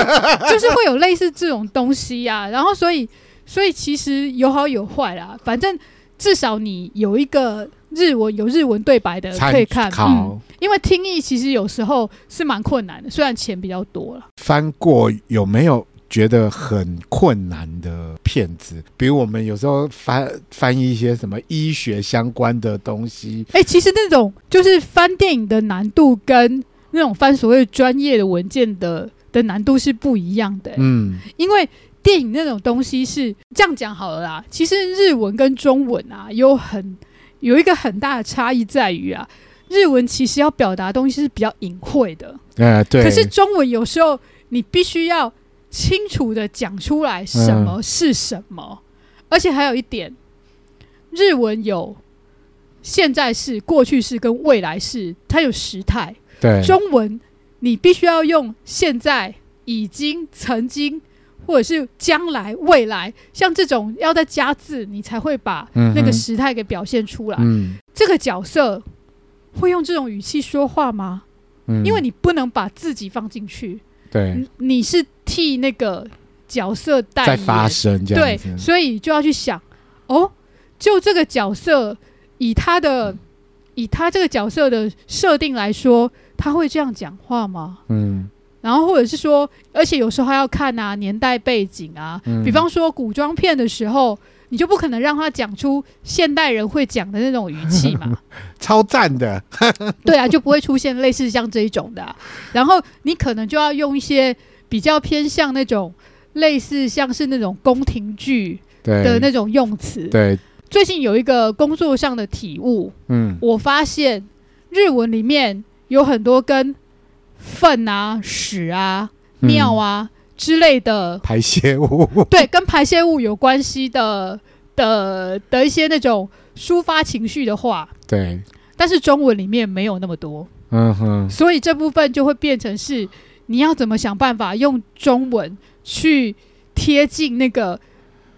就是会有类似这种东西呀、啊。然后所以所以其实有好有坏啦。反正至少你有一个日文有日文对白的可以看，嗯，因为听译其实有时候是蛮困难的，虽然钱比较多了。翻过有没有？觉得很困难的片子，比如我们有时候翻翻译一些什么医学相关的东西。哎、欸，其实那种就是翻电影的难度跟那种翻所谓专业的文件的的难度是不一样的、欸。嗯，因为电影那种东西是这样讲好了啦。其实日文跟中文啊，有很有一个很大的差异在于啊，日文其实要表达东西是比较隐晦的。呃，对。可是中文有时候你必须要。清楚的讲出来什么是什么，嗯，而且还有一点，日文有现在式、过去式跟未来式，它有时态。对，中文你必须要用现在、已经、曾经，或者是将来、未来，像这种要再加字，你才会把那个时态给表现出来。嗯，这个角色会用这种语气说话吗？嗯，因为你不能把自己放进去。对，你是替那个角色代发声这样，对，所以就要去想，哦，就这个角色，以他的，以他这个角色的设定来说，他会这样讲话吗？嗯，然后或者是说，而且有时候还要看啊年代背景啊，嗯、比方说古装片的时候，你就不可能让他讲出现代人会讲的那种语气嘛，超赞的，对啊，就不会出现类似像这一种的、啊。然后你可能就要用一些比较偏向那种类似像是那种宫廷剧的那种用词。对，最近有一个工作上的体悟，嗯，我发现日文里面有很多跟粪啊、屎啊、尿啊、嗯、之类的排泄物，对，跟排泄物有关系的的的一些那种抒发情绪的话，对。但是中文里面没有那么多，嗯哼。所以这部分就会变成是你要怎么想办法用中文去贴近那个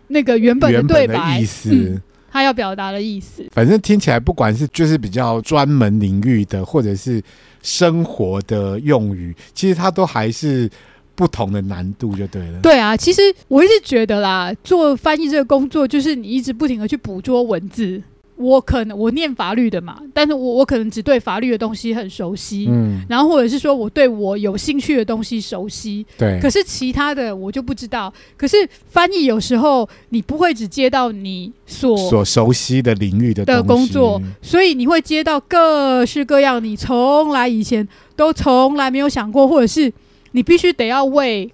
那个原本的对白意思。嗯他要表达的意思，反正听起来不管是就是比较专门领域的，或者是生活的用语，其实它都还是不同的难度，就对了。对啊，其实我一直觉得啦，做翻译这个工作，就是你一直不停的去捕捉文字。我可能我念法律的嘛，但是我我可能只对法律的东西很熟悉，嗯，然后或者是说我对我有兴趣的东西熟悉，对，可是其他的我就不知道。可是翻译有时候你不会只接到你所所熟悉的领域的的工作，所以你会接到各式各样你从来以前都从来没有想过，或者是你必须得要为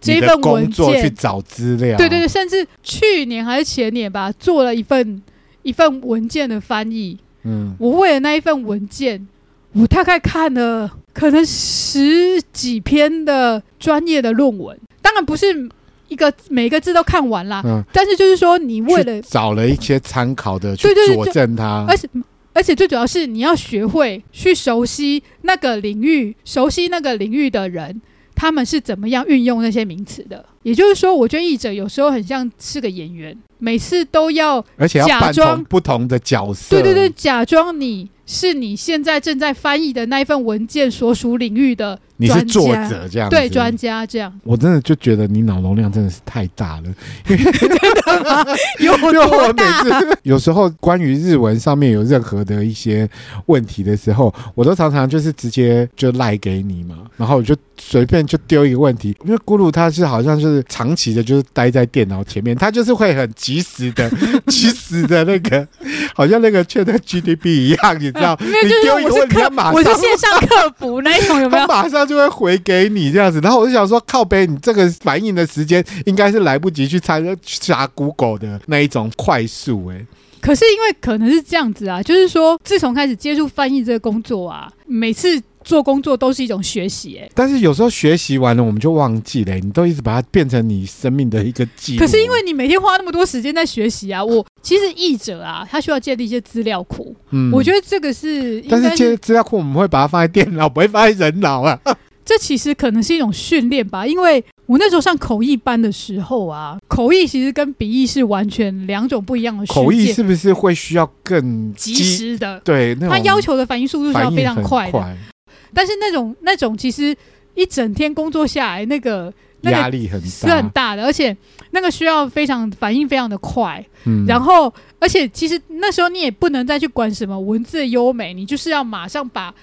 这份文件去找资料，对对对，甚至去年还是前年吧，做了一份。一份文件的翻译，嗯，我为了那一份文件，我大概看了可能十几篇的专业的论文，当然不是一个每个字都看完啦，嗯，但是就是说你为了找了一些参考的去佐证它，而且而且最主要是你要学会去熟悉那个领域，熟悉那个领域的人。他们是怎么样运用那些名词的？也就是说，我觉得译者有时候很像是个演员，每次都要而且要假装不同的角色。对对对，假装你是你现在正在翻译的那一份文件所属领域的。你是作者这样，对专家这样，我真的就觉得你脑容量真的是太大了。真的吗？有多大？因为我每次有时候关于日文上面有任何的一些问题的时候，我都常常就是直接就赖给你嘛，然后我就随便就丢一个问题。因为咕噜他是好像就是长期的，就是待在电脑前面，他就是会很及时的、及时的那个，好像那个 ChatGPT 一样，你知道？嗯、你丢一个问题，他马上我是线上客服那一种，有没有？马上。就会回给你这样子，然后我就想说，靠北，你这个反应的时间应该是来不及去查查 Google 的那一种快速哎、可是因为可能是这样子啊，就是说自从开始接触翻译这个工作啊，每次做工作都是一种学习哎、欸。但是有时候学习完了，我们就忘记了、欸，你都一直把它变成你生命的一个记录。可是因为你每天花那么多时间在学习啊，我其实译者啊，他需要建立一些资料库。嗯，我觉得这个是，但是这些资料库我们会把它放在电脑，不会放在人脑啊。这其实可能是一种训练吧，因为我那时候上口译班的时候啊，口译其实跟笔译是完全两种不一样的。口译是不是会需要更及时的？对，它要求的反应速度是要非常快的。快，但是那种那种其实一整天工作下来，那个压力很大，是很大的，而且那个需要非常反应非常的快。嗯，然后而且其实那时候你也不能再去管什么文字的优美，你就是要马上把，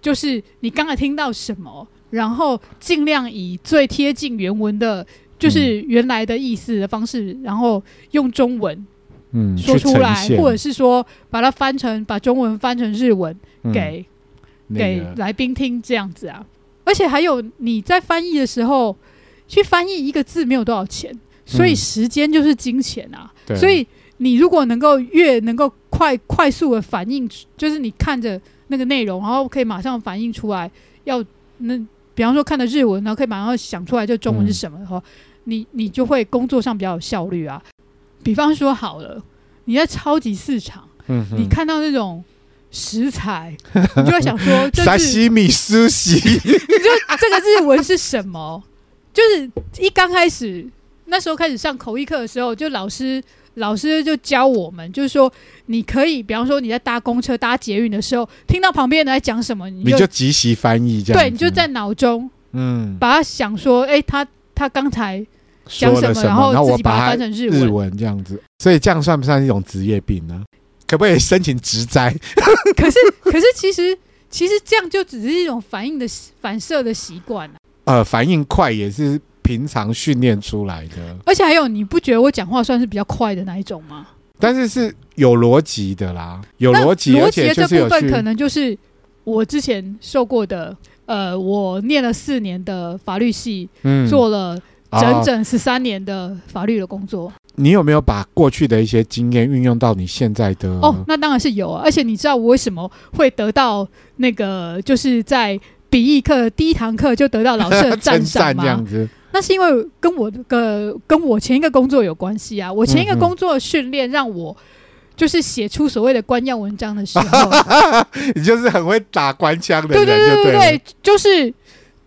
就是你刚才听到什么。然后尽量以最贴近原文的，就是原来的意思的方式，嗯、然后用中文嗯说出来，嗯、或者是说把它翻成把中文翻成日文给、嗯、给来宾听这样子啊。而且还有你在翻译的时候去翻译一个字没有多少钱，所以时间就是金钱啊。嗯、所以你如果能够越能够快快速的反应，就是你看着那个内容，然后可以马上反应出来要那。比方说看的日文，然后可以马上想出来这中文是什么的话，嗯、你你就会工作上比较有效率啊。比方说好了，你在超级市场，嗯、你看到那种食材，你就会想说，沙西米苏西，你就这个日文是什么？就是一刚开始那时候开始上口译课的时候，就老师。老师就教我们，就是说，你可以，比方说你在搭公车、搭捷运的时候，听到旁边人在讲什么，你就即席翻译这样。对，你就在脑中，嗯，把它想说，哎、欸，他他刚才讲什么，什么，然后自己把它翻成日文，日文这样子。所以这样算不算一种职业病呢？可不可以申请职灾？可是，可是其实，其实这样就只是一种反应的反射的习惯、啊呃反应快也是平常训练出来的。而且还有，你不觉得我讲话算是比较快的那一种吗？但是是有逻辑的啦，有逻辑，逻辑这部分可能就是我之前受过的。呃，我念了四年的法律系，嗯，做了整整十三年的法律的工作。哦，你有没有把过去的一些经验运用到你现在的？哦，那当然是有啊。而且你知道我为什么会得到那个，就是在笔译课第一堂课就得到老师的 赞赏吗？这样子。那是因为跟我的跟我前一个工作有关系啊。我前一个工作训练让我。就是写出所谓的官样文章的时候，你就是很会打官腔的人，对对对对对，就是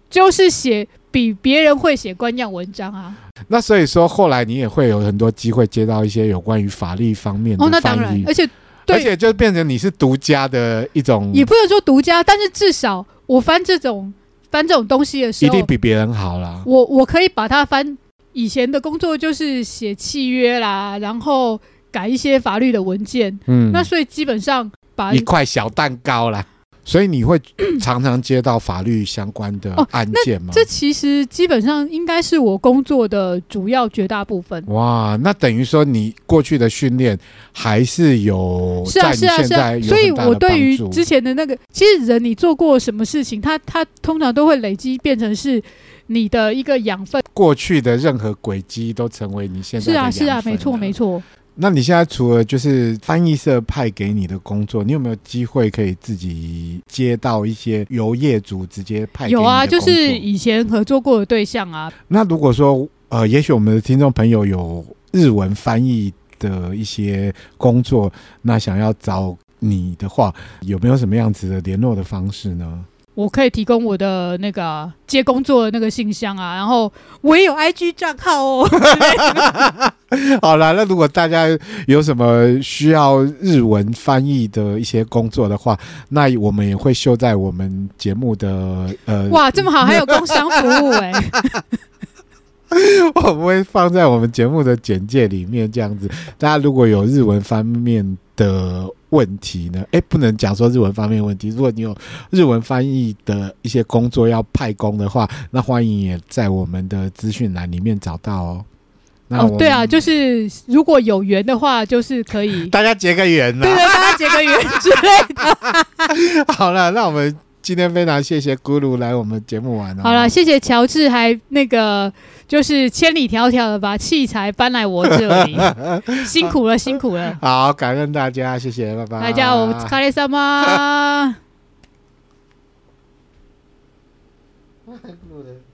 就是写比别人会写官样文章啊。那所以说，后来你也会有很多机会接到一些有关于法律方面的翻译。哦，那当然，而且对，而且就变成你是独家的一种，也不能说独家，但是至少我翻这种翻这种东西的时候，一定比别人好啦。我我可以把它翻，以前的工作就是写契约啦，然后。改一些法律的文件，嗯，那所以基本上把一块小蛋糕啦，所以你会 常常接到法律相关的案件吗？哦、这其实基本上应该是我工作的主要绝大部分。哇，那等于说你过去的训练还是有是啊是啊是啊，所以我对于之前的那个，其实人你做过什么事情，他他通常都会累积变成是你的一个养分。过去的任何轨迹都成为你现在的养分。是啊是啊，没错没错。那你现在除了就是翻译社派给你的工作，你有没有机会可以自己接到一些由业主直接派给你的工作？有啊，就是以前合作过的对象啊。那如果说呃，也许我们的听众朋友有日文翻译的一些工作，那想要找你的话，有没有什么样子的联络的方式呢？我可以提供我的那个接工作的那个信箱啊，然后我也有 IG 账号哦。好了，那如果大家有什么需要日文翻译的一些工作的话，那我们也会秀在我们节目的呃。哇，这么好，还有工商服务哎、欸！我们会放在我们节目的简介里面，这样子，大家如果有日文方面的问题呢？哎，不能讲说日文方面问题。如果你有日文翻译的一些工作要派工的话，那欢迎也在我们的资讯栏里面找到哦。那哦，对啊，就是如果有缘的话，就是可以 大家结个缘呢，对对，大家结个缘之类的。好了，那我们。今天非常谢谢咕噜来我们节目玩哦。好了，谢谢乔治，还那个就是千里迢迢的把器材搬来我这里，辛苦了，辛苦了。好，感恩大家，谢谢，拜拜。大家，我们卡里萨吗？